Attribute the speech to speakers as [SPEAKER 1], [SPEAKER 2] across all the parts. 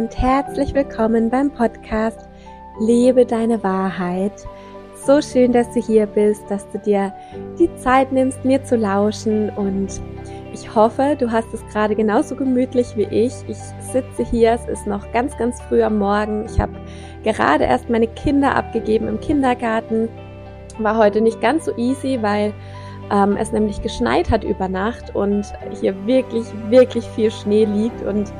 [SPEAKER 1] und herzlich willkommen beim Podcast Lebe deine Wahrheit. So schön, dass du hier bist, dass du dir die Zeit nimmst, mir zu lauschen und ich hoffe, du hast es gerade genauso gemütlich wie ich. Ich sitze hier, es ist noch ganz, ganz früh am Morgen. Ich habe gerade erst meine Kinder abgegeben im Kindergarten. War heute nicht ganz so easy, weil ähm, es nämlich geschneit hat über Nacht und hier wirklich, wirklich viel Schnee liegt und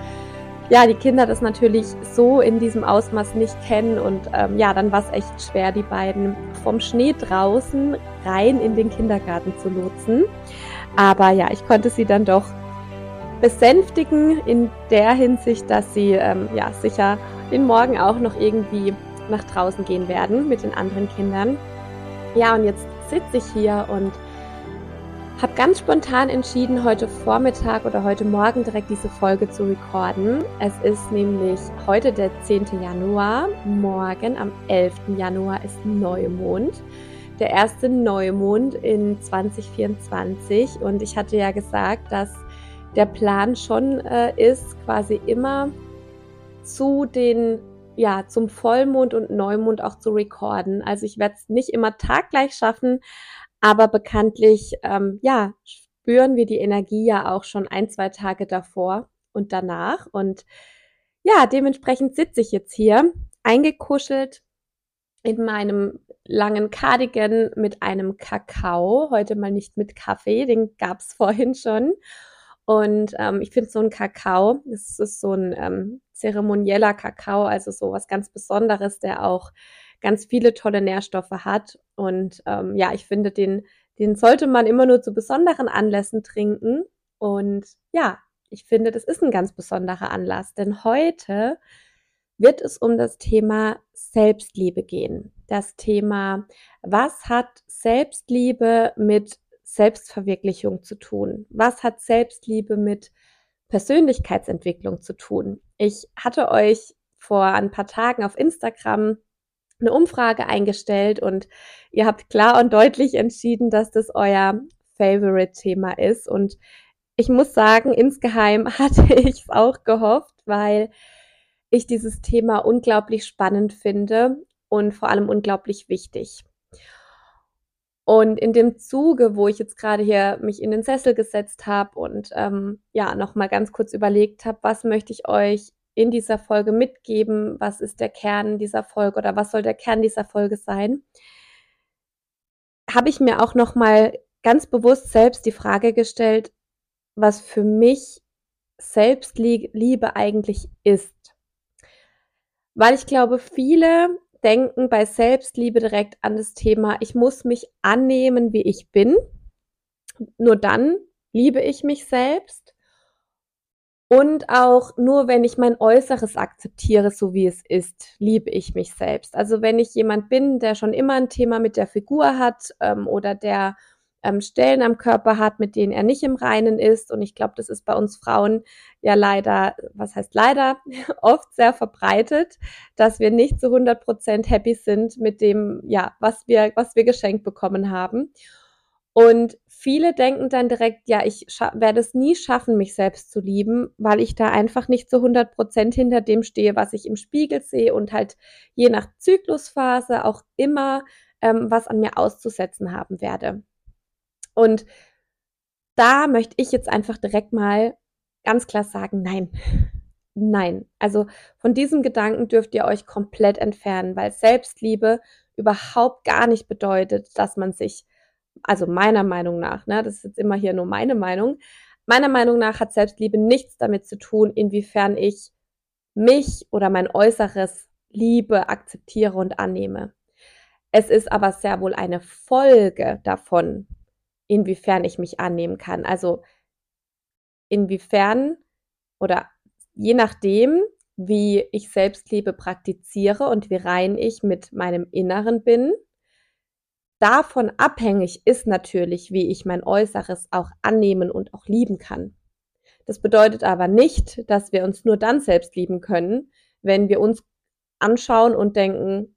[SPEAKER 1] ja, die Kinder das natürlich so in diesem Ausmaß nicht kennen und ähm, ja, dann war es echt schwer, die beiden vom Schnee draußen rein in den Kindergarten zu lotsen. Aber ja, ich konnte sie dann doch besänftigen in der Hinsicht, dass sie ähm, ja sicher den Morgen auch noch irgendwie nach draußen gehen werden mit den anderen Kindern. Ja, und jetzt sitze ich hier und habe ganz spontan entschieden, heute Vormittag oder heute Morgen direkt diese Folge zu recorden. Es ist nämlich heute der 10. Januar. Morgen am 11. Januar ist Neumond. Der erste Neumond in 2024. Und ich hatte ja gesagt, dass der Plan schon äh, ist, quasi immer zu den ja, zum Vollmond und Neumond auch zu recorden. Also ich werde es nicht immer taggleich schaffen, aber bekanntlich, ähm, ja, spüren wir die Energie ja auch schon ein, zwei Tage davor und danach. Und ja, dementsprechend sitze ich jetzt hier, eingekuschelt in meinem langen Cardigan mit einem Kakao. Heute mal nicht mit Kaffee, den gab es vorhin schon. Und ähm, ich finde so ein Kakao, das ist so ein ähm, zeremonieller Kakao, also so was ganz Besonderes, der auch ganz viele tolle Nährstoffe hat. Und ähm, ja, ich finde, den, den sollte man immer nur zu besonderen Anlässen trinken. Und ja, ich finde, das ist ein ganz besonderer Anlass, denn heute wird es um das Thema Selbstliebe gehen. Das Thema, was hat Selbstliebe mit Selbstverwirklichung zu tun? Was hat Selbstliebe mit Persönlichkeitsentwicklung zu tun? Ich hatte euch vor ein paar Tagen auf Instagram eine Umfrage eingestellt und ihr habt klar und deutlich entschieden, dass das euer Favorite-Thema ist. Und ich muss sagen, insgeheim hatte ich es auch gehofft, weil ich dieses Thema unglaublich spannend finde und vor allem unglaublich wichtig. Und in dem Zuge, wo ich jetzt gerade hier mich in den Sessel gesetzt habe und ähm, ja noch mal ganz kurz überlegt habe, was möchte ich euch in dieser Folge mitgeben? Was ist der Kern dieser Folge oder was soll der Kern dieser Folge sein? Habe ich mir auch noch mal ganz bewusst selbst die Frage gestellt, was für mich Selbstliebe eigentlich ist. Weil ich glaube, viele denken bei Selbstliebe direkt an das Thema, ich muss mich annehmen, wie ich bin. Nur dann liebe ich mich selbst. Und auch nur wenn ich mein Äußeres akzeptiere, so wie es ist, liebe ich mich selbst. Also wenn ich jemand bin, der schon immer ein Thema mit der Figur hat ähm, oder der ähm, Stellen am Körper hat, mit denen er nicht im Reinen ist. Und ich glaube, das ist bei uns Frauen ja leider, was heißt leider, oft sehr verbreitet, dass wir nicht zu 100 Prozent happy sind mit dem, ja, was wir, was wir geschenkt bekommen haben. Und viele denken dann direkt, ja, ich werde es nie schaffen, mich selbst zu lieben, weil ich da einfach nicht zu 100 Prozent hinter dem stehe, was ich im Spiegel sehe und halt je nach Zyklusphase auch immer ähm, was an mir auszusetzen haben werde. Und da möchte ich jetzt einfach direkt mal ganz klar sagen, nein. Nein, also von diesem Gedanken dürft ihr euch komplett entfernen, weil Selbstliebe überhaupt gar nicht bedeutet, dass man sich also meiner Meinung nach, ne, das ist jetzt immer hier nur meine Meinung, meiner Meinung nach hat Selbstliebe nichts damit zu tun, inwiefern ich mich oder mein Äußeres liebe, akzeptiere und annehme. Es ist aber sehr wohl eine Folge davon, inwiefern ich mich annehmen kann. Also inwiefern oder je nachdem, wie ich Selbstliebe praktiziere und wie rein ich mit meinem Inneren bin, davon abhängig ist natürlich, wie ich mein Äußeres auch annehmen und auch lieben kann. Das bedeutet aber nicht, dass wir uns nur dann selbst lieben können, wenn wir uns anschauen und denken,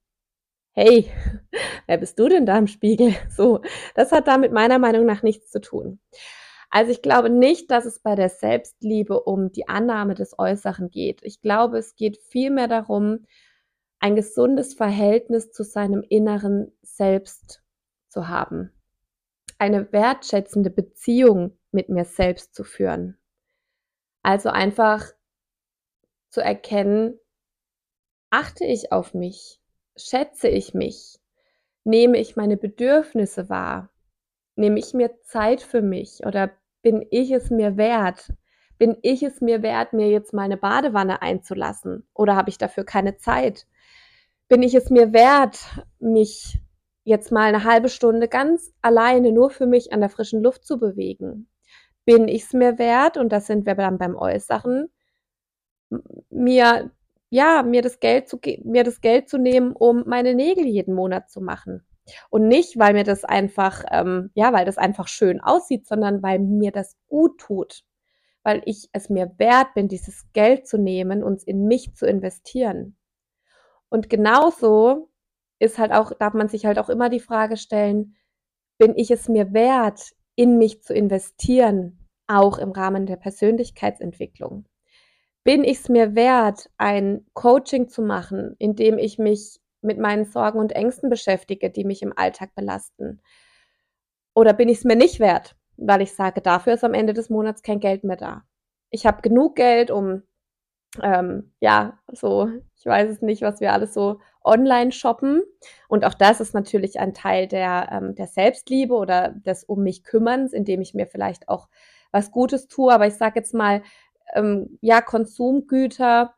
[SPEAKER 1] hey, wer bist du denn da im Spiegel? So, das hat damit meiner Meinung nach nichts zu tun. Also ich glaube nicht, dass es bei der Selbstliebe um die Annahme des Äußeren geht. Ich glaube, es geht vielmehr darum, ein gesundes Verhältnis zu seinem inneren Selbst zu haben. Eine wertschätzende Beziehung mit mir selbst zu führen. Also einfach zu erkennen, achte ich auf mich, schätze ich mich, nehme ich meine Bedürfnisse wahr, nehme ich mir Zeit für mich oder bin ich es mir wert? Bin ich es mir wert, mir jetzt mal eine Badewanne einzulassen oder habe ich dafür keine Zeit? Bin ich es mir wert, mich jetzt mal eine halbe Stunde ganz alleine nur für mich an der frischen Luft zu bewegen? Bin ich es mir wert, und das sind wir dann beim Äußeren, mir ja, mir das Geld zu mir das Geld zu nehmen, um meine Nägel jeden Monat zu machen. Und nicht, weil mir das einfach, ähm, ja, weil das einfach schön aussieht, sondern weil mir das gut tut. Weil ich es mir wert bin, dieses Geld zu nehmen und in mich zu investieren. Und genauso ist halt auch, darf man sich halt auch immer die Frage stellen, bin ich es mir wert, in mich zu investieren, auch im Rahmen der Persönlichkeitsentwicklung? bin ich es mir wert, ein Coaching zu machen, in dem ich mich mit meinen Sorgen und Ängsten beschäftige, die mich im Alltag belasten? Oder bin ich es mir nicht wert, weil ich sage, dafür ist am Ende des Monats kein Geld mehr da? Ich habe genug Geld, um, ähm, ja, so, ich weiß es nicht, was wir alles so online shoppen. Und auch das ist natürlich ein Teil der, ähm, der Selbstliebe oder des Um mich kümmerns, indem ich mir vielleicht auch was Gutes tue. Aber ich sage jetzt mal, ähm, ja, Konsumgüter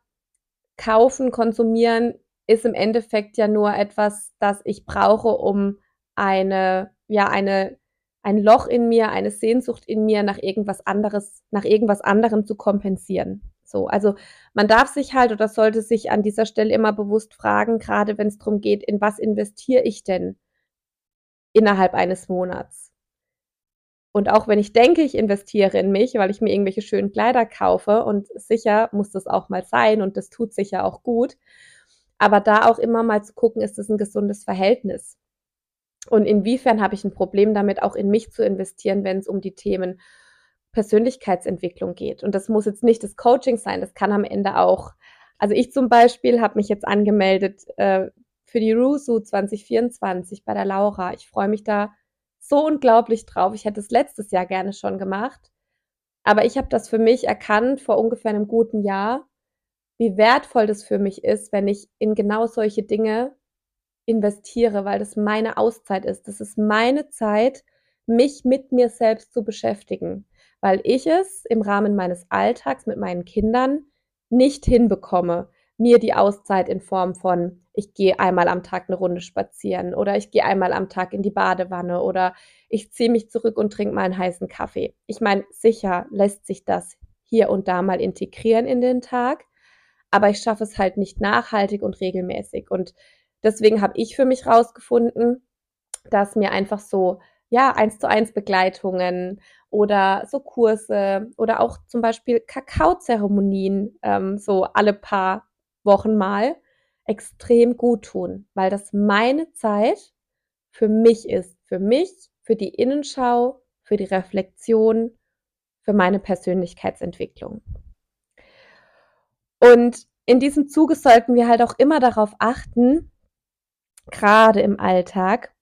[SPEAKER 1] kaufen, konsumieren, ist im Endeffekt ja nur etwas, das ich brauche, um eine, ja, eine, ein Loch in mir, eine Sehnsucht in mir nach irgendwas anderes, nach irgendwas anderem zu kompensieren. So, also man darf sich halt oder sollte sich an dieser Stelle immer bewusst fragen, gerade wenn es darum geht, in was investiere ich denn innerhalb eines Monats? Und auch wenn ich denke, ich investiere in mich, weil ich mir irgendwelche schönen Kleider kaufe und sicher muss das auch mal sein und das tut sicher auch gut. Aber da auch immer mal zu gucken, ist das ein gesundes Verhältnis? Und inwiefern habe ich ein Problem damit, auch in mich zu investieren, wenn es um die Themen Persönlichkeitsentwicklung geht? Und das muss jetzt nicht das Coaching sein, das kann am Ende auch. Also ich zum Beispiel habe mich jetzt angemeldet äh, für die RUSU 2024 bei der Laura. Ich freue mich da so unglaublich drauf. Ich hätte es letztes Jahr gerne schon gemacht. Aber ich habe das für mich erkannt vor ungefähr einem guten Jahr, wie wertvoll das für mich ist, wenn ich in genau solche Dinge investiere, weil das meine Auszeit ist. Das ist meine Zeit, mich mit mir selbst zu beschäftigen, weil ich es im Rahmen meines Alltags mit meinen Kindern nicht hinbekomme, mir die Auszeit in Form von, ich gehe einmal am Tag eine Runde spazieren oder ich gehe einmal am Tag in die Badewanne oder ich ziehe mich zurück und trinke mal einen heißen Kaffee. Ich meine, sicher lässt sich das hier und da mal integrieren in den Tag, aber ich schaffe es halt nicht nachhaltig und regelmäßig. Und deswegen habe ich für mich rausgefunden, dass mir einfach so, ja, eins zu eins Begleitungen oder so Kurse oder auch zum Beispiel Kakaozeremonien ähm, so alle paar Wochen mal extrem gut tun, weil das meine Zeit für mich ist, für mich, für die Innenschau, für die Reflexion, für meine Persönlichkeitsentwicklung. Und in diesem Zuge sollten wir halt auch immer darauf achten, gerade im Alltag,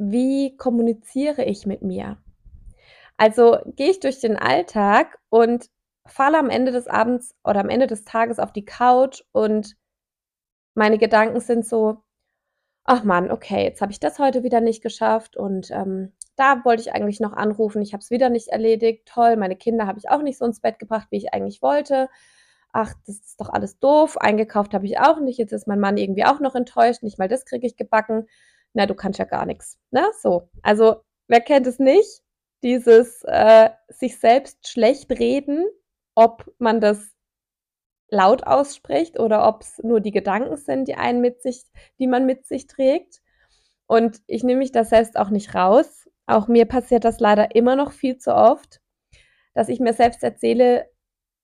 [SPEAKER 1] wie kommuniziere ich mit mir? Also gehe ich durch den Alltag und falle am Ende des Abends oder am Ende des Tages auf die Couch und meine Gedanken sind so, ach Mann, okay, jetzt habe ich das heute wieder nicht geschafft und ähm, da wollte ich eigentlich noch anrufen, ich habe es wieder nicht erledigt, toll, meine Kinder habe ich auch nicht so ins Bett gebracht, wie ich eigentlich wollte. Ach, das ist doch alles doof, eingekauft habe ich auch nicht, jetzt ist mein Mann irgendwie auch noch enttäuscht, nicht mal das kriege ich gebacken. Na, du kannst ja gar nichts. Ne? So, also wer kennt es nicht? Dieses äh, sich selbst schlecht reden ob man das laut ausspricht oder ob es nur die Gedanken sind, die einen mit sich, die man mit sich trägt. Und ich nehme mich da selbst auch nicht raus. Auch mir passiert das leider immer noch viel zu oft, dass ich mir selbst erzähle,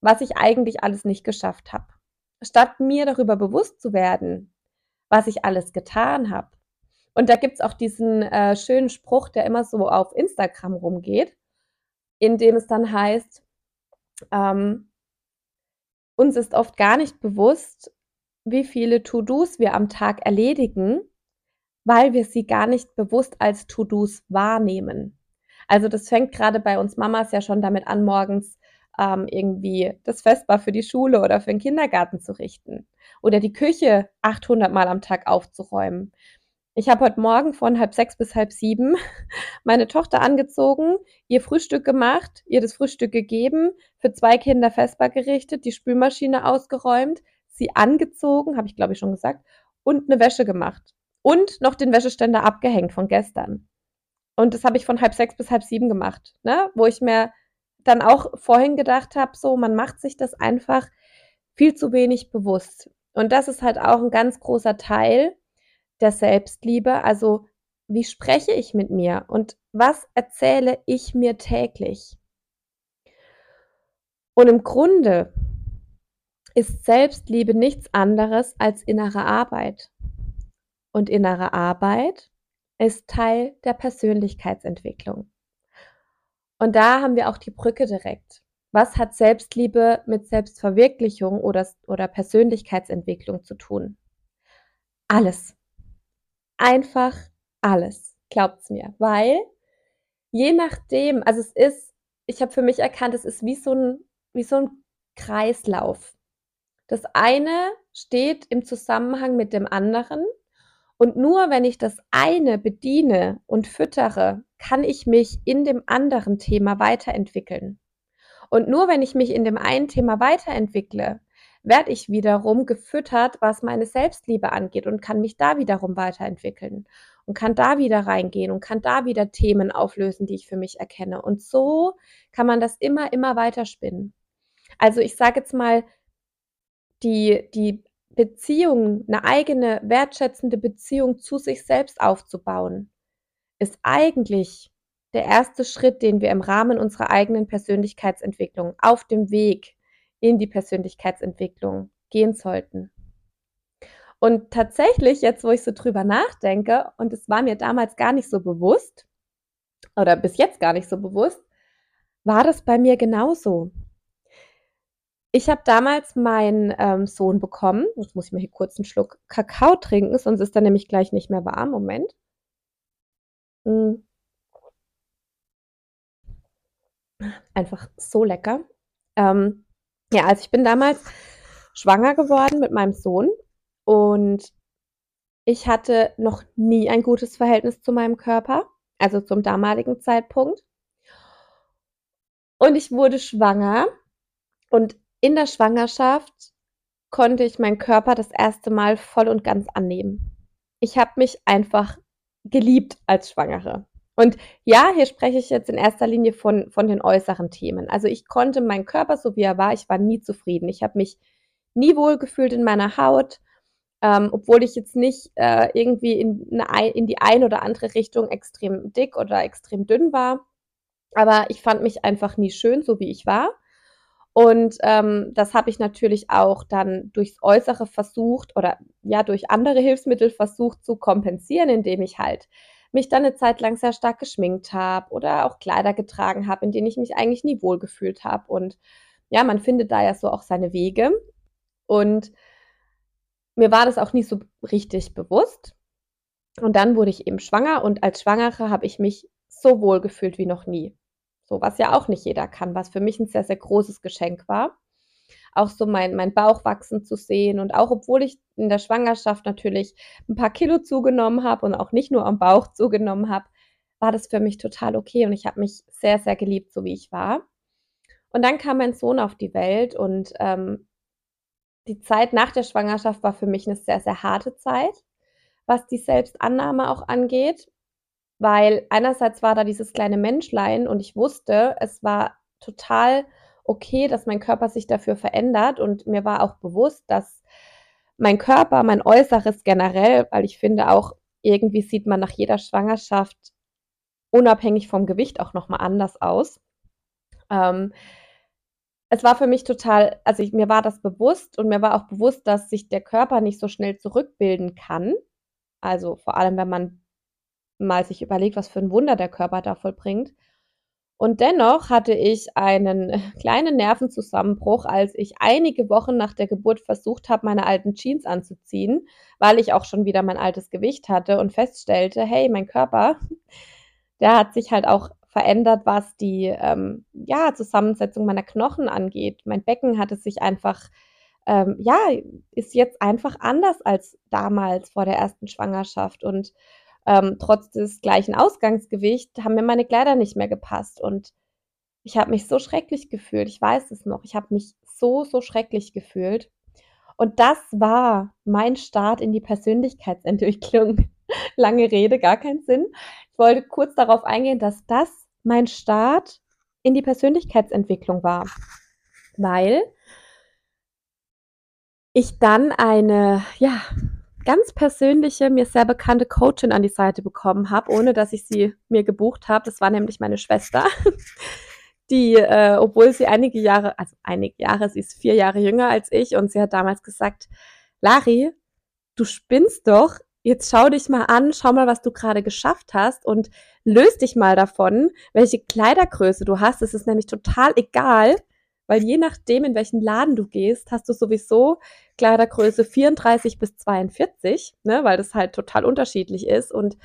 [SPEAKER 1] was ich eigentlich alles nicht geschafft habe. Statt mir darüber bewusst zu werden, was ich alles getan habe. Und da gibt es auch diesen äh, schönen Spruch, der immer so auf Instagram rumgeht in dem es dann heißt, ähm, uns ist oft gar nicht bewusst, wie viele To-Dos wir am Tag erledigen, weil wir sie gar nicht bewusst als To-Dos wahrnehmen. Also das fängt gerade bei uns Mamas ja schon damit an, morgens ähm, irgendwie das Festbar für die Schule oder für den Kindergarten zu richten oder die Küche 800 Mal am Tag aufzuräumen. Ich habe heute Morgen von halb sechs bis halb sieben meine Tochter angezogen, ihr Frühstück gemacht, ihr das Frühstück gegeben, für zwei Kinder Festbar gerichtet, die Spülmaschine ausgeräumt, sie angezogen, habe ich glaube ich schon gesagt, und eine Wäsche gemacht. Und noch den Wäscheständer abgehängt von gestern. Und das habe ich von halb sechs bis halb sieben gemacht, ne? wo ich mir dann auch vorhin gedacht habe, so, man macht sich das einfach viel zu wenig bewusst. Und das ist halt auch ein ganz großer Teil der Selbstliebe. Also, wie spreche ich mit mir und was erzähle ich mir täglich? Und im Grunde ist Selbstliebe nichts anderes als innere Arbeit. Und innere Arbeit ist Teil der Persönlichkeitsentwicklung. Und da haben wir auch die Brücke direkt. Was hat Selbstliebe mit Selbstverwirklichung oder, oder Persönlichkeitsentwicklung zu tun? Alles. Einfach alles. Glaubt's mir. Weil je nachdem, also es ist, ich habe für mich erkannt, es ist wie so ein, wie so ein Kreislauf. Das eine steht im Zusammenhang mit dem anderen und nur wenn ich das eine bediene und füttere, kann ich mich in dem anderen Thema weiterentwickeln. Und nur wenn ich mich in dem einen Thema weiterentwickle, werde ich wiederum gefüttert, was meine Selbstliebe angeht und kann mich da wiederum weiterentwickeln und kann da wieder reingehen und kann da wieder Themen auflösen, die ich für mich erkenne. Und so kann man das immer, immer weiter spinnen. Also ich sage jetzt mal, die, die Beziehung, eine eigene wertschätzende Beziehung zu sich selbst aufzubauen, ist eigentlich der erste Schritt, den wir im Rahmen unserer eigenen Persönlichkeitsentwicklung auf dem Weg in die Persönlichkeitsentwicklung gehen sollten. Und tatsächlich, jetzt wo ich so drüber nachdenke, und es war mir damals gar nicht so bewusst, oder bis jetzt gar nicht so bewusst, war das bei mir genauso. Ich habe damals meinen ähm, Sohn bekommen. Jetzt muss ich mal hier kurz einen Schluck Kakao trinken, sonst ist er nämlich gleich nicht mehr warm. Moment. Mm. Einfach so lecker. Ähm, ja, also ich bin damals schwanger geworden mit meinem Sohn und ich hatte noch nie ein gutes Verhältnis zu meinem Körper, also zum damaligen Zeitpunkt. Und ich wurde schwanger und in der Schwangerschaft konnte ich meinen Körper das erste Mal voll und ganz annehmen. Ich habe mich einfach geliebt als Schwangere. Und ja, hier spreche ich jetzt in erster Linie von, von den äußeren Themen. Also ich konnte meinen Körper, so wie er war, ich war nie zufrieden. Ich habe mich nie wohl gefühlt in meiner Haut, ähm, obwohl ich jetzt nicht äh, irgendwie in, eine, in die eine oder andere Richtung extrem dick oder extrem dünn war. Aber ich fand mich einfach nie schön, so wie ich war. Und ähm, das habe ich natürlich auch dann durchs Äußere versucht oder ja durch andere Hilfsmittel versucht zu kompensieren, indem ich halt mich dann eine Zeit lang sehr stark geschminkt habe oder auch Kleider getragen habe, in denen ich mich eigentlich nie wohlgefühlt habe. Und ja, man findet da ja so auch seine Wege. Und mir war das auch nie so richtig bewusst. Und dann wurde ich eben schwanger und als Schwangere habe ich mich so wohl gefühlt wie noch nie. So, was ja auch nicht jeder kann, was für mich ein sehr, sehr großes Geschenk war. Auch so mein, mein Bauch wachsen zu sehen. Und auch obwohl ich in der Schwangerschaft natürlich ein paar Kilo zugenommen habe und auch nicht nur am Bauch zugenommen habe, war das für mich total okay. Und ich habe mich sehr, sehr geliebt, so wie ich war. Und dann kam mein Sohn auf die Welt und ähm, die Zeit nach der Schwangerschaft war für mich eine sehr, sehr harte Zeit, was die Selbstannahme auch angeht weil einerseits war da dieses kleine Menschlein und ich wusste, es war total okay, dass mein Körper sich dafür verändert und mir war auch bewusst, dass mein Körper, mein Äußeres generell, weil ich finde auch irgendwie sieht man nach jeder Schwangerschaft unabhängig vom Gewicht auch nochmal anders aus. Ähm, es war für mich total, also ich, mir war das bewusst und mir war auch bewusst, dass sich der Körper nicht so schnell zurückbilden kann. Also vor allem, wenn man mal sich überlegt, was für ein Wunder der Körper da vollbringt. Und dennoch hatte ich einen kleinen Nervenzusammenbruch, als ich einige Wochen nach der Geburt versucht habe, meine alten Jeans anzuziehen, weil ich auch schon wieder mein altes Gewicht hatte und feststellte, hey, mein Körper, der hat sich halt auch verändert, was die ähm, ja, Zusammensetzung meiner Knochen angeht. Mein Becken hatte sich einfach, ähm, ja, ist jetzt einfach anders als damals vor der ersten Schwangerschaft. Und ähm, trotz des gleichen Ausgangsgewichts haben mir meine Kleider nicht mehr gepasst. Und ich habe mich so schrecklich gefühlt. Ich weiß es noch. Ich habe mich so, so schrecklich gefühlt. Und das war mein Start in die Persönlichkeitsentwicklung. Lange Rede, gar keinen Sinn. Ich wollte kurz darauf eingehen, dass das mein Start in die Persönlichkeitsentwicklung war, weil ich dann eine, ja, ganz persönliche, mir sehr bekannte Coachin an die Seite bekommen habe, ohne dass ich sie mir gebucht habe. Das war nämlich meine Schwester, die, äh, obwohl sie einige Jahre, also einige Jahre, sie ist vier Jahre jünger als ich und sie hat damals gesagt, Lari, du spinnst doch, jetzt schau dich mal an, schau mal, was du gerade geschafft hast und löst dich mal davon, welche Kleidergröße du hast. Es ist nämlich total egal, weil je nachdem, in welchen Laden du gehst, hast du sowieso Kleidergröße 34 bis 42, ne, weil das halt total unterschiedlich ist. Und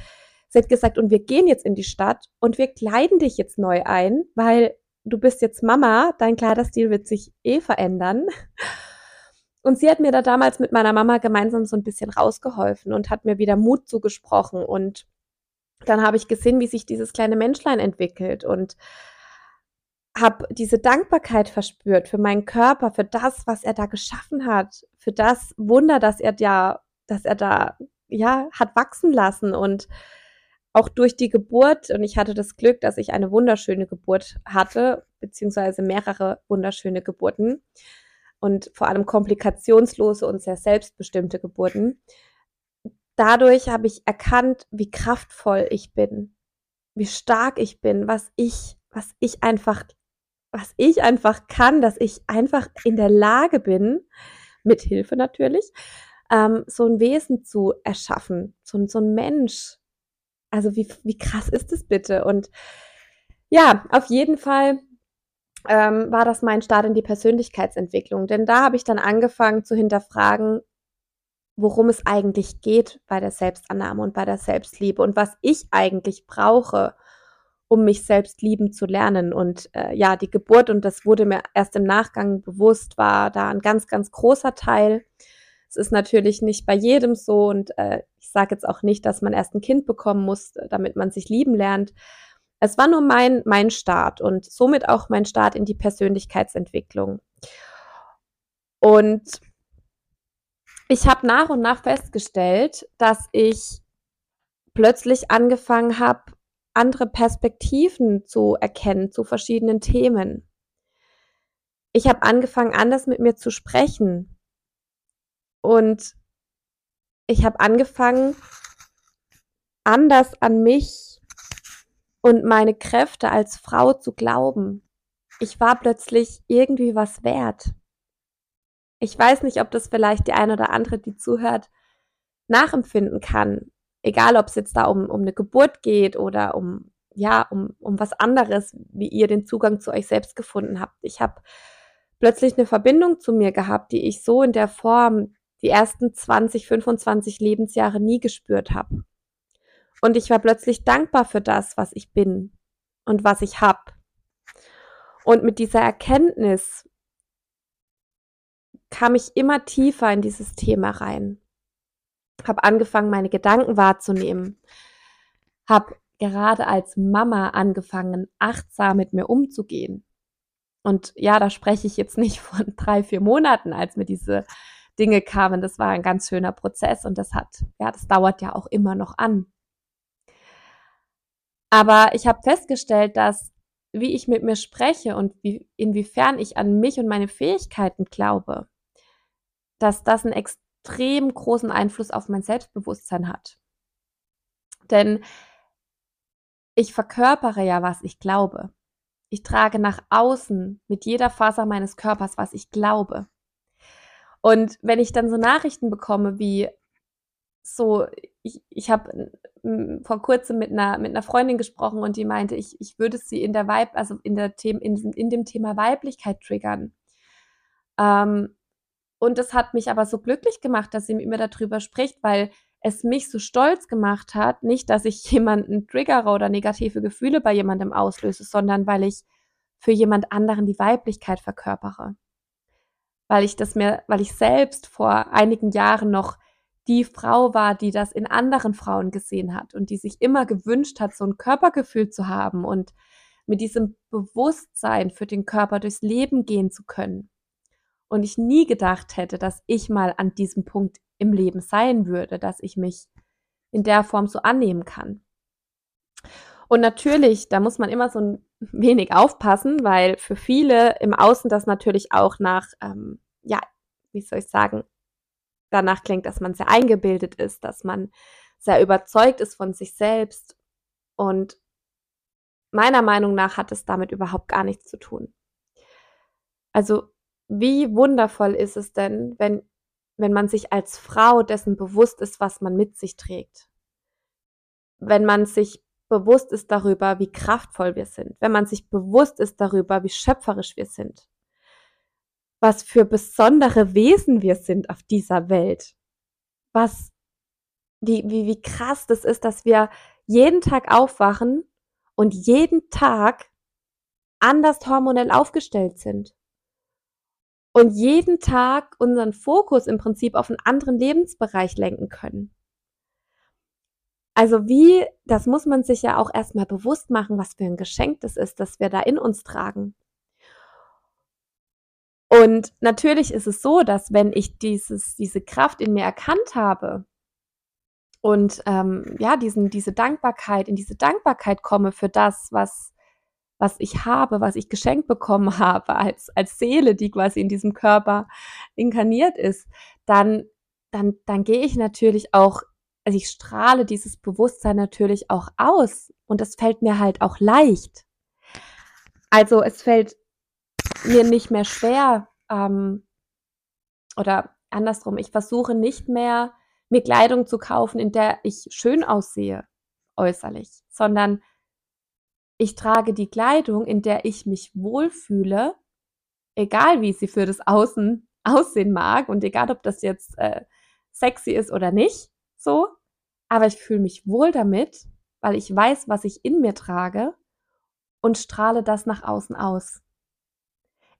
[SPEAKER 1] sie hat gesagt, und wir gehen jetzt in die Stadt und wir kleiden dich jetzt neu ein, weil du bist jetzt Mama, dein Kleiderstil wird sich eh verändern. Und sie hat mir da damals mit meiner Mama gemeinsam so ein bisschen rausgeholfen und hat mir wieder Mut zugesprochen. Und dann habe ich gesehen, wie sich dieses kleine Menschlein entwickelt und habe diese Dankbarkeit verspürt für meinen Körper, für das, was er da geschaffen hat, für das Wunder, dass er ja, dass er da ja hat wachsen lassen und auch durch die Geburt und ich hatte das Glück, dass ich eine wunderschöne Geburt hatte, beziehungsweise mehrere wunderschöne Geburten und vor allem komplikationslose und sehr selbstbestimmte Geburten. Dadurch habe ich erkannt, wie kraftvoll ich bin, wie stark ich bin, was ich, was ich einfach, was ich einfach kann, dass ich einfach in der Lage bin, mit Hilfe natürlich, ähm, so ein Wesen zu erschaffen, so, so ein Mensch. Also wie, wie krass ist es bitte? Und ja, auf jeden Fall ähm, war das mein Start in die Persönlichkeitsentwicklung. Denn da habe ich dann angefangen zu hinterfragen, worum es eigentlich geht bei der Selbstannahme und bei der Selbstliebe und was ich eigentlich brauche, um mich selbst lieben zu lernen. Und äh, ja, die Geburt, und das wurde mir erst im Nachgang bewusst, war da ein ganz, ganz großer Teil. Es ist natürlich nicht bei jedem so und äh, ich sage jetzt auch nicht, dass man erst ein Kind bekommen muss, damit man sich lieben lernt. Es war nur mein, mein Start und somit auch mein Start in die Persönlichkeitsentwicklung. Und ich habe nach und nach festgestellt, dass ich plötzlich angefangen habe, andere Perspektiven zu erkennen zu verschiedenen Themen. Ich habe angefangen, anders mit mir zu sprechen. Und ich habe angefangen, anders an mich und meine Kräfte als Frau zu glauben. Ich war plötzlich irgendwie was wert. Ich weiß nicht, ob das vielleicht die eine oder andere, die zuhört, nachempfinden kann. Egal, ob es jetzt da um, um eine Geburt geht oder um, ja, um, um was anderes, wie ihr den Zugang zu euch selbst gefunden habt. Ich habe plötzlich eine Verbindung zu mir gehabt, die ich so in der Form die ersten 20, 25 Lebensjahre nie gespürt habe. Und ich war plötzlich dankbar für das, was ich bin und was ich hab. Und mit dieser Erkenntnis kam ich immer tiefer in dieses Thema rein. Hab angefangen, meine Gedanken wahrzunehmen. Hab gerade als Mama angefangen, achtsam mit mir umzugehen. Und ja, da spreche ich jetzt nicht von drei, vier Monaten, als mir diese Dinge kamen. Das war ein ganz schöner Prozess und das hat, ja, das dauert ja auch immer noch an. Aber ich habe festgestellt, dass wie ich mit mir spreche und wie, inwiefern ich an mich und meine Fähigkeiten glaube, dass das einen extrem großen Einfluss auf mein Selbstbewusstsein hat. Denn ich verkörpere ja, was ich glaube. Ich trage nach außen mit jeder Faser meines Körpers, was ich glaube. Und wenn ich dann so Nachrichten bekomme wie so, ich, ich habe vor kurzem mit einer, mit einer Freundin gesprochen und die meinte, ich, ich würde sie in der Weib, also in der Thema, in, in dem Thema Weiblichkeit triggern. Ähm, und das hat mich aber so glücklich gemacht, dass sie mit mir darüber spricht, weil es mich so stolz gemacht hat, nicht, dass ich jemanden triggere oder negative Gefühle bei jemandem auslöse, sondern weil ich für jemand anderen die Weiblichkeit verkörpere. Weil ich das mir, weil ich selbst vor einigen Jahren noch die Frau war, die das in anderen Frauen gesehen hat und die sich immer gewünscht hat, so ein Körpergefühl zu haben und mit diesem Bewusstsein für den Körper durchs Leben gehen zu können und ich nie gedacht hätte, dass ich mal an diesem Punkt im Leben sein würde, dass ich mich in der Form so annehmen kann. Und natürlich, da muss man immer so ein wenig aufpassen, weil für viele im Außen das natürlich auch nach, ähm, ja, wie soll ich sagen, danach klingt, dass man sehr eingebildet ist, dass man sehr überzeugt ist von sich selbst. Und meiner Meinung nach hat es damit überhaupt gar nichts zu tun. Also wie wundervoll ist es denn, wenn, wenn man sich als Frau dessen bewusst ist, was man mit sich trägt. Wenn man sich bewusst ist darüber, wie kraftvoll wir sind. Wenn man sich bewusst ist darüber, wie schöpferisch wir sind. Was für besondere Wesen wir sind auf dieser Welt. Was, wie, wie, wie krass das ist, dass wir jeden Tag aufwachen und jeden Tag anders hormonell aufgestellt sind und jeden Tag unseren Fokus im Prinzip auf einen anderen Lebensbereich lenken können. Also wie, das muss man sich ja auch erstmal bewusst machen, was für ein Geschenk das ist, das wir da in uns tragen. Und natürlich ist es so, dass wenn ich dieses, diese Kraft in mir erkannt habe und ähm, ja, diesen, diese Dankbarkeit, in diese Dankbarkeit komme für das, was, was ich habe, was ich geschenkt bekommen habe als, als Seele, die quasi in diesem Körper inkarniert ist, dann, dann, dann gehe ich natürlich auch, also ich strahle dieses Bewusstsein natürlich auch aus und das fällt mir halt auch leicht. Also es fällt mir nicht mehr schwer ähm, oder andersrum, ich versuche nicht mehr mir Kleidung zu kaufen, in der ich schön aussehe äußerlich, sondern ich trage die Kleidung, in der ich mich wohlfühle, egal wie sie für das Außen aussehen mag und egal ob das jetzt äh, sexy ist oder nicht, so, aber ich fühle mich wohl damit, weil ich weiß, was ich in mir trage und strahle das nach außen aus.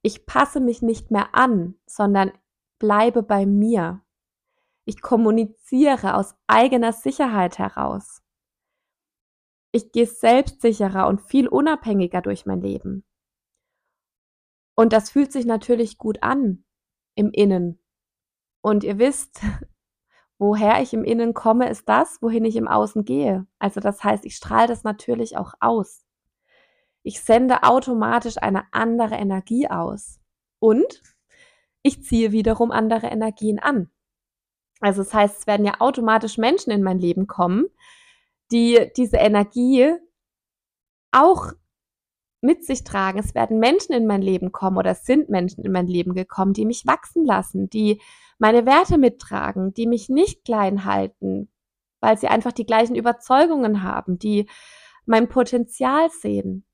[SPEAKER 1] Ich passe mich nicht mehr an, sondern bleibe bei mir. Ich kommuniziere aus eigener Sicherheit heraus ich gehe selbstsicherer und viel unabhängiger durch mein Leben. Und das fühlt sich natürlich gut an im Innen. Und ihr wisst, woher ich im Innen komme, ist das, wohin ich im Außen gehe. Also das heißt, ich strahle das natürlich auch aus. Ich sende automatisch eine andere Energie aus. Und ich ziehe wiederum andere Energien an. Also das heißt, es werden ja automatisch Menschen in mein Leben kommen, die diese Energie auch mit sich tragen. Es werden Menschen in mein Leben kommen oder es sind Menschen in mein Leben gekommen, die mich wachsen lassen, die meine Werte mittragen, die mich nicht klein halten, weil sie einfach die gleichen Überzeugungen haben, die mein Potenzial sehen.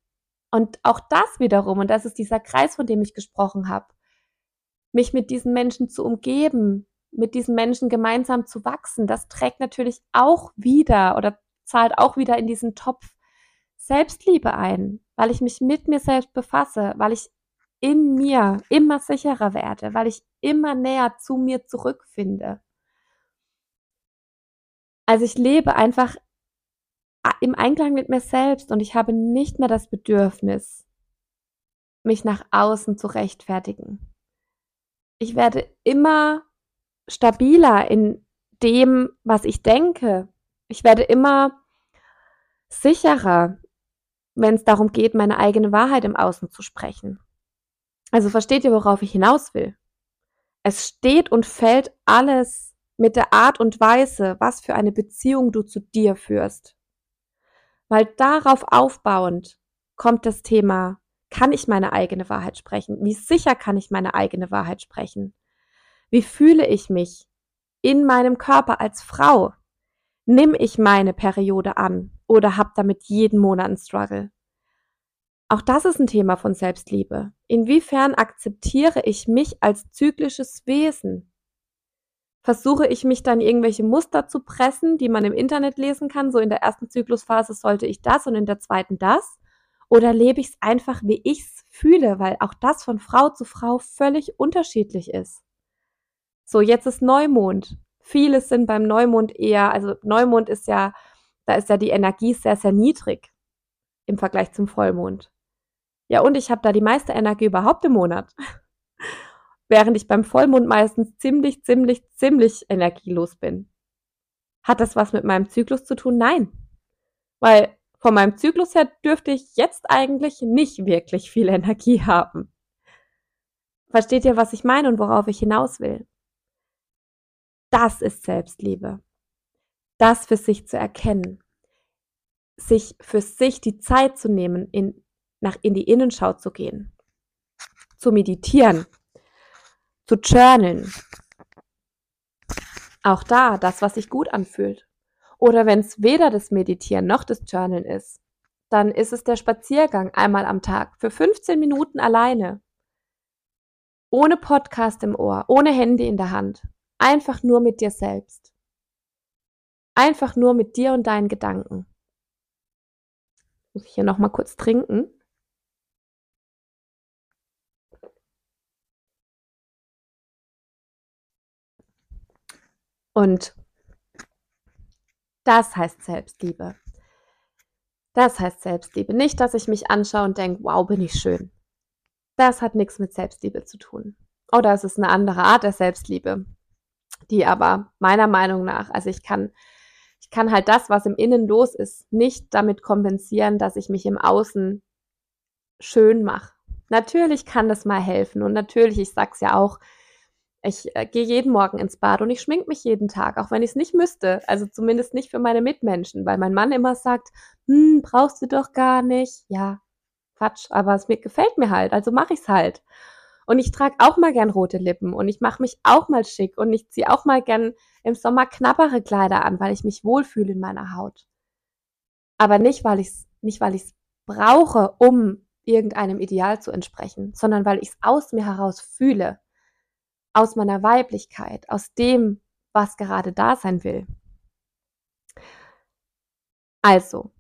[SPEAKER 1] Und auch das wiederum, und das ist dieser Kreis, von dem ich gesprochen habe, mich mit diesen Menschen zu umgeben, mit diesen Menschen gemeinsam zu wachsen, das trägt natürlich auch wieder oder zahlt auch wieder in diesen Topf Selbstliebe ein, weil ich mich mit mir selbst befasse, weil ich in mir immer sicherer werde, weil ich immer näher zu mir zurückfinde. Also ich lebe einfach im Einklang mit mir selbst und ich habe nicht mehr das Bedürfnis, mich nach außen zu rechtfertigen. Ich werde immer stabiler in dem, was ich denke, ich werde immer sicherer, wenn es darum geht, meine eigene Wahrheit im Außen zu sprechen. Also versteht ihr, worauf ich hinaus will? Es steht und fällt alles mit der Art und Weise, was für eine Beziehung du zu dir führst. Weil darauf aufbauend kommt das Thema, kann ich meine eigene Wahrheit sprechen? Wie sicher kann ich meine eigene Wahrheit sprechen? Wie fühle ich mich in meinem Körper als Frau? Nimm ich meine Periode an oder hab damit jeden Monat einen Struggle? Auch das ist ein Thema von Selbstliebe. Inwiefern akzeptiere ich mich als zyklisches Wesen? Versuche ich mich dann irgendwelche Muster zu pressen, die man im Internet lesen kann, so in der ersten Zyklusphase sollte ich das und in der zweiten das? Oder lebe ich es einfach, wie ich es fühle, weil auch das von Frau zu Frau völlig unterschiedlich ist. So, jetzt ist Neumond. Viele sind beim Neumond eher, also Neumond ist ja, da ist ja die Energie sehr, sehr niedrig im Vergleich zum Vollmond. Ja, und ich habe da die meiste Energie überhaupt im Monat. Während ich beim Vollmond meistens ziemlich, ziemlich, ziemlich energielos bin. Hat das was mit meinem Zyklus zu tun? Nein. Weil von meinem Zyklus her dürfte ich jetzt eigentlich nicht wirklich viel Energie haben. Versteht ihr, was ich meine und worauf ich hinaus will? Das ist Selbstliebe. Das für sich zu erkennen. Sich für sich die Zeit zu nehmen, in nach in die Innenschau zu gehen, zu meditieren, zu journalen. Auch da das, was sich gut anfühlt. Oder wenn es weder das Meditieren noch das Journalen ist, dann ist es der Spaziergang einmal am Tag für 15 Minuten alleine. Ohne Podcast im Ohr, ohne Handy in der Hand. Einfach nur mit dir selbst. Einfach nur mit dir und deinen Gedanken. Muss ich hier nochmal kurz trinken? Und das heißt Selbstliebe. Das heißt Selbstliebe. Nicht, dass ich mich anschaue und denke, wow, bin ich schön. Das hat nichts mit Selbstliebe zu tun. Oder es ist eine andere Art der Selbstliebe, die aber meiner Meinung nach, also ich kann, ich kann halt das, was im Innen los ist, nicht damit kompensieren, dass ich mich im Außen schön mache. Natürlich kann das mal helfen und natürlich, ich sag's ja auch, ich äh, gehe jeden Morgen ins Bad und ich schmink mich jeden Tag, auch wenn ich es nicht müsste. Also zumindest nicht für meine Mitmenschen, weil mein Mann immer sagt, hm, brauchst du doch gar nicht. Ja, Quatsch, aber es mir gefällt mir halt, also mache ich's halt. Und ich trage auch mal gern rote Lippen und ich mache mich auch mal schick und ich ziehe auch mal gern im Sommer knappere Kleider an, weil ich mich wohlfühle in meiner Haut. Aber nicht, weil ich's nicht, weil ich's brauche, um irgendeinem Ideal zu entsprechen, sondern weil ich's aus mir heraus fühle aus meiner Weiblichkeit, aus dem, was gerade da sein will. Also,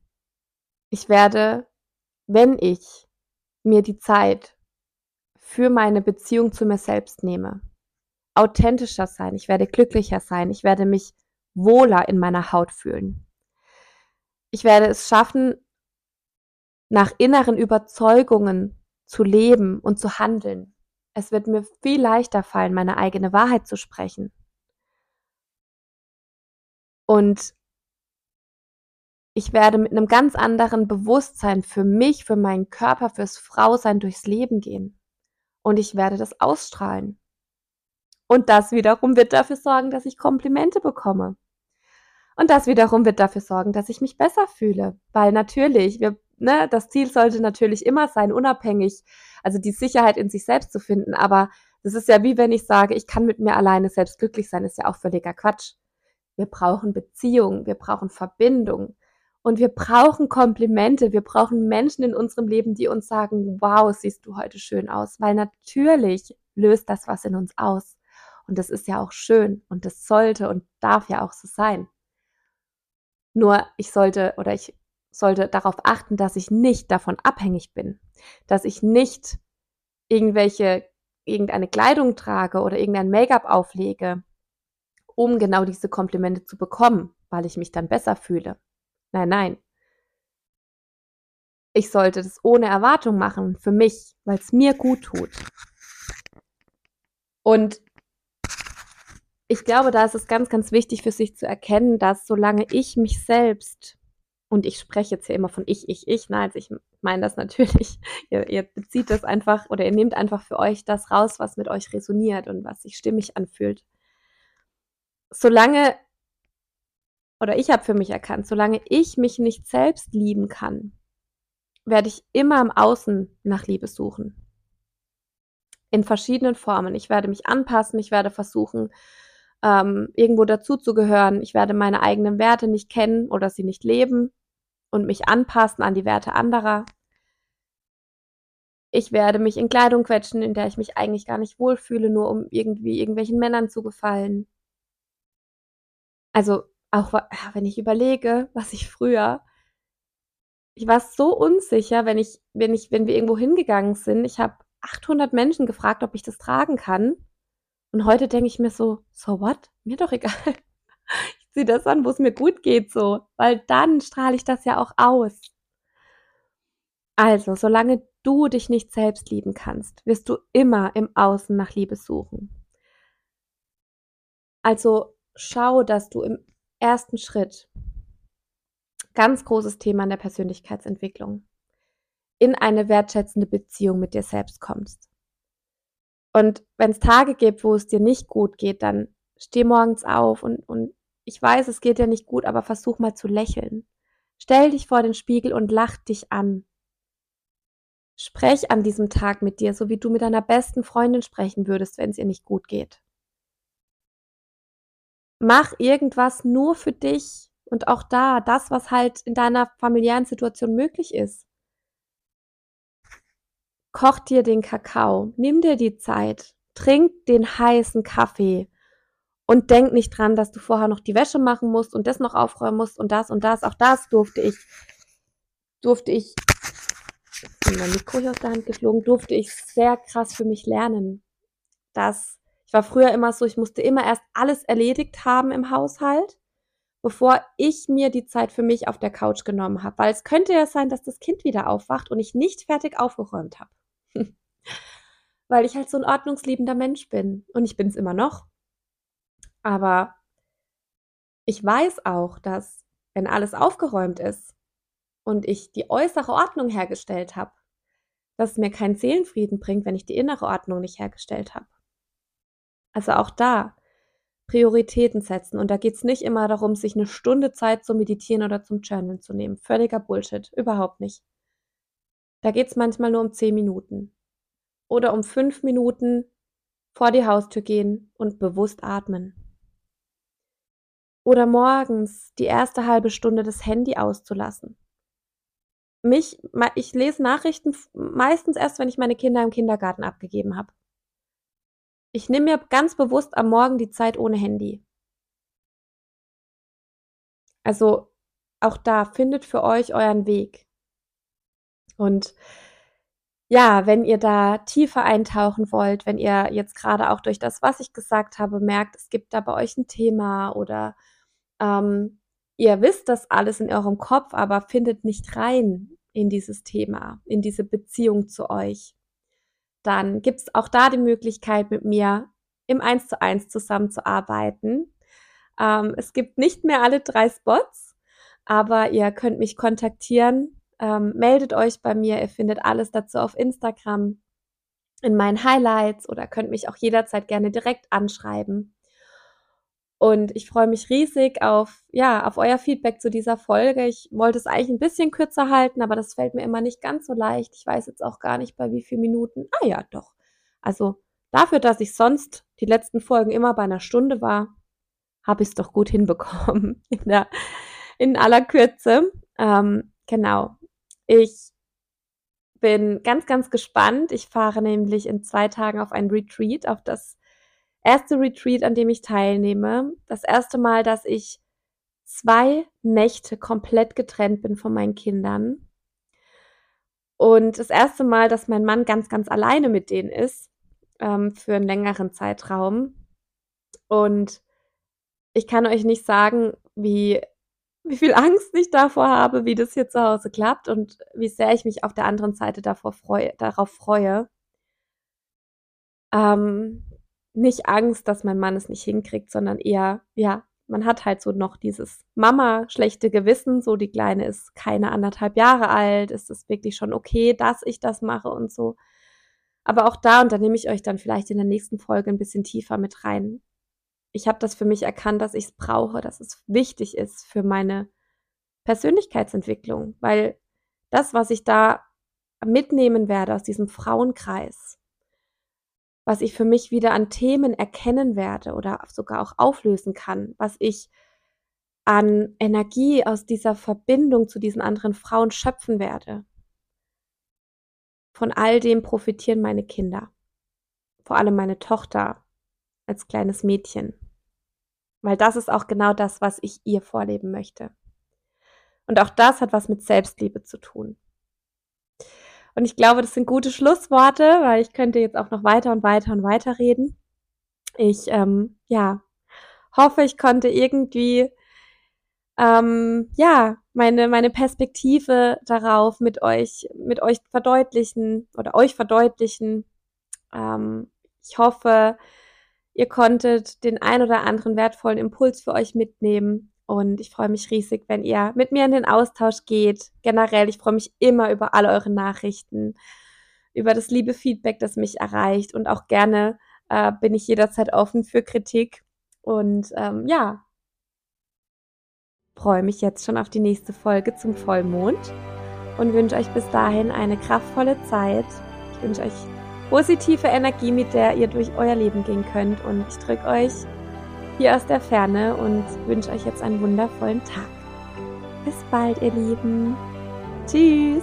[SPEAKER 1] ich werde, wenn ich mir die Zeit für meine Beziehung zu mir selbst nehme, authentischer sein, ich werde glücklicher sein, ich werde mich wohler in meiner Haut fühlen. Ich werde es schaffen, nach inneren Überzeugungen zu leben und zu handeln. Es wird mir viel leichter fallen, meine eigene Wahrheit zu sprechen. Und ich werde mit einem ganz anderen Bewusstsein für mich, für meinen Körper, fürs Frausein durchs Leben gehen. Und ich werde das ausstrahlen. Und das wiederum wird dafür sorgen, dass ich Komplimente bekomme. Und das wiederum wird dafür sorgen, dass ich mich besser fühle. Weil natürlich, wir ne, das Ziel sollte natürlich immer sein, unabhängig, also die Sicherheit in sich selbst zu finden. Aber das ist ja wie wenn ich sage, ich kann mit mir alleine selbst glücklich sein, ist ja auch völliger Quatsch. Wir brauchen Beziehung, wir brauchen Verbindung und wir brauchen Komplimente, wir brauchen Menschen in unserem Leben, die uns sagen, wow, siehst du heute schön aus, weil natürlich löst das was in uns aus. Und das ist ja auch schön und das sollte und darf ja auch so sein. Nur ich sollte oder ich sollte darauf achten, dass ich nicht davon abhängig bin, dass ich nicht irgendwelche, irgendeine Kleidung trage oder irgendein Make-up auflege, um genau diese Komplimente zu bekommen, weil ich mich dann besser fühle. Nein, nein. Ich sollte das ohne Erwartung machen, für mich, weil es mir gut tut. Und ich glaube, da ist es ganz, ganz wichtig für sich zu erkennen, dass solange ich mich selbst und ich spreche jetzt hier immer von ich, ich, ich. Nein, also ich meine das natürlich. Ihr, ihr bezieht das einfach oder ihr nehmt einfach für euch das raus, was mit euch resoniert und was sich stimmig anfühlt. Solange, oder ich habe für mich erkannt, solange ich mich nicht selbst lieben kann, werde ich immer im Außen nach Liebe suchen. In verschiedenen Formen. Ich werde mich anpassen, ich werde versuchen, ähm, irgendwo dazuzugehören. Ich werde meine eigenen Werte nicht kennen oder sie nicht leben und mich anpassen an die Werte anderer. Ich werde mich in Kleidung quetschen, in der ich mich eigentlich gar nicht wohlfühle, nur um irgendwie irgendwelchen Männern zu gefallen. Also auch wenn ich überlege, was ich früher ich war so unsicher, wenn ich wenn ich wenn wir irgendwo hingegangen sind. Ich habe 800 Menschen gefragt, ob ich das tragen kann. Und heute denke ich mir so, so what? Mir doch egal. Ich ziehe das an, wo es mir gut geht, so. Weil dann strahle ich das ja auch aus. Also, solange du dich nicht selbst lieben kannst, wirst du immer im Außen nach Liebe suchen. Also schau, dass du im ersten Schritt, ganz großes Thema in der Persönlichkeitsentwicklung, in eine wertschätzende Beziehung mit dir selbst kommst. Und wenn es Tage gibt, wo es dir nicht gut geht, dann steh morgens auf und, und ich weiß, es geht dir nicht gut, aber versuch mal zu lächeln. Stell dich vor den Spiegel und lach dich an. Sprech an diesem Tag mit dir, so wie du mit deiner besten Freundin sprechen würdest, wenn es ihr nicht gut geht. Mach irgendwas nur für dich und auch da, das, was halt in deiner familiären Situation möglich ist. Koch dir den Kakao, nimm dir die Zeit, trink den heißen Kaffee und denk nicht dran, dass du vorher noch die Wäsche machen musst und das noch aufräumen musst und das und das. Auch das durfte ich, durfte ich, mein Mikro hier aus der Hand geflogen, durfte ich sehr krass für mich lernen. Dass ich war früher immer so, ich musste immer erst alles erledigt haben im Haushalt, bevor ich mir die Zeit für mich auf der Couch genommen habe. Weil es könnte ja sein, dass das Kind wieder aufwacht und ich nicht fertig aufgeräumt habe. Weil ich halt so ein ordnungsliebender Mensch bin. Und ich bin es immer noch. Aber ich weiß auch, dass wenn alles aufgeräumt ist und ich die äußere Ordnung hergestellt habe, dass es mir keinen Seelenfrieden bringt, wenn ich die innere Ordnung nicht hergestellt habe. Also auch da Prioritäten setzen. Und da geht es nicht immer darum, sich eine Stunde Zeit zu meditieren oder zum Journal zu nehmen. Völliger Bullshit. Überhaupt nicht. Da geht es manchmal nur um zehn Minuten. Oder um fünf Minuten vor die Haustür gehen und bewusst atmen. Oder morgens die erste halbe Stunde das Handy auszulassen. Mich, ich lese Nachrichten meistens erst, wenn ich meine Kinder im Kindergarten abgegeben habe. Ich nehme mir ganz bewusst am Morgen die Zeit ohne Handy. Also auch da findet für euch euren Weg. Und ja, wenn ihr da tiefer eintauchen wollt, wenn ihr jetzt gerade auch durch das, was ich gesagt habe, merkt, es gibt da bei euch ein Thema oder ähm, ihr wisst das alles in eurem Kopf, aber findet nicht rein in dieses Thema, in diese Beziehung zu euch, dann gibt es auch da die Möglichkeit, mit mir im 1 zu 1 zusammenzuarbeiten. Ähm, es gibt nicht mehr alle drei Spots, aber ihr könnt mich kontaktieren ähm, meldet euch bei mir. Ihr findet alles dazu auf Instagram in meinen Highlights oder könnt mich auch jederzeit gerne direkt anschreiben. Und ich freue mich riesig auf, ja, auf euer Feedback zu dieser Folge. Ich wollte es eigentlich ein bisschen kürzer halten, aber das fällt mir immer nicht ganz so leicht. Ich weiß jetzt auch gar nicht bei wie vielen Minuten. Ah ja, doch. Also dafür, dass ich sonst die letzten Folgen immer bei einer Stunde war, habe ich es doch gut hinbekommen in, der, in aller Kürze. Ähm, genau. Ich bin ganz, ganz gespannt. Ich fahre nämlich in zwei Tagen auf ein Retreat, auf das erste Retreat, an dem ich teilnehme. Das erste Mal, dass ich zwei Nächte komplett getrennt bin von meinen Kindern. Und das erste Mal, dass mein Mann ganz, ganz alleine mit denen ist, ähm, für einen längeren Zeitraum. Und ich kann euch nicht sagen, wie wie viel Angst ich davor habe, wie das hier zu Hause klappt und wie sehr ich mich auf der anderen Seite davor freue, darauf freue. Ähm, nicht Angst, dass mein Mann es nicht hinkriegt, sondern eher, ja, man hat halt so noch dieses Mama schlechte Gewissen, so die Kleine ist keine anderthalb Jahre alt, ist es wirklich schon okay, dass ich das mache und so. Aber auch da, und da nehme ich euch dann vielleicht in der nächsten Folge ein bisschen tiefer mit rein, ich habe das für mich erkannt, dass ich es brauche, dass es wichtig ist für meine Persönlichkeitsentwicklung, weil das, was ich da mitnehmen werde aus diesem Frauenkreis, was ich für mich wieder an Themen erkennen werde oder sogar auch auflösen kann, was ich an Energie aus dieser Verbindung zu diesen anderen Frauen schöpfen werde. Von all dem profitieren meine Kinder. Vor allem meine Tochter als kleines Mädchen. Weil das ist auch genau das, was ich ihr vorleben möchte. Und auch das hat was mit Selbstliebe zu tun. Und ich glaube, das sind gute Schlussworte, weil ich könnte jetzt auch noch weiter und weiter und weiter reden. Ich, ähm, ja, hoffe, ich konnte irgendwie, ähm, ja, meine, meine Perspektive darauf mit euch, mit euch verdeutlichen oder euch verdeutlichen. Ähm, ich hoffe, ihr konntet den ein oder anderen wertvollen Impuls für euch mitnehmen. Und ich freue mich riesig, wenn ihr mit mir in den Austausch geht. Generell, ich freue mich immer über alle eure Nachrichten, über das liebe Feedback, das mich erreicht. Und auch gerne äh, bin ich jederzeit offen für Kritik. Und ähm, ja, freue mich jetzt schon auf die nächste Folge zum Vollmond und wünsche euch bis dahin eine kraftvolle Zeit. Ich wünsche euch positive Energie, mit der ihr durch euer Leben gehen könnt. Und ich drücke euch hier aus der Ferne und wünsche euch jetzt einen wundervollen Tag. Bis bald, ihr Lieben. Tschüss.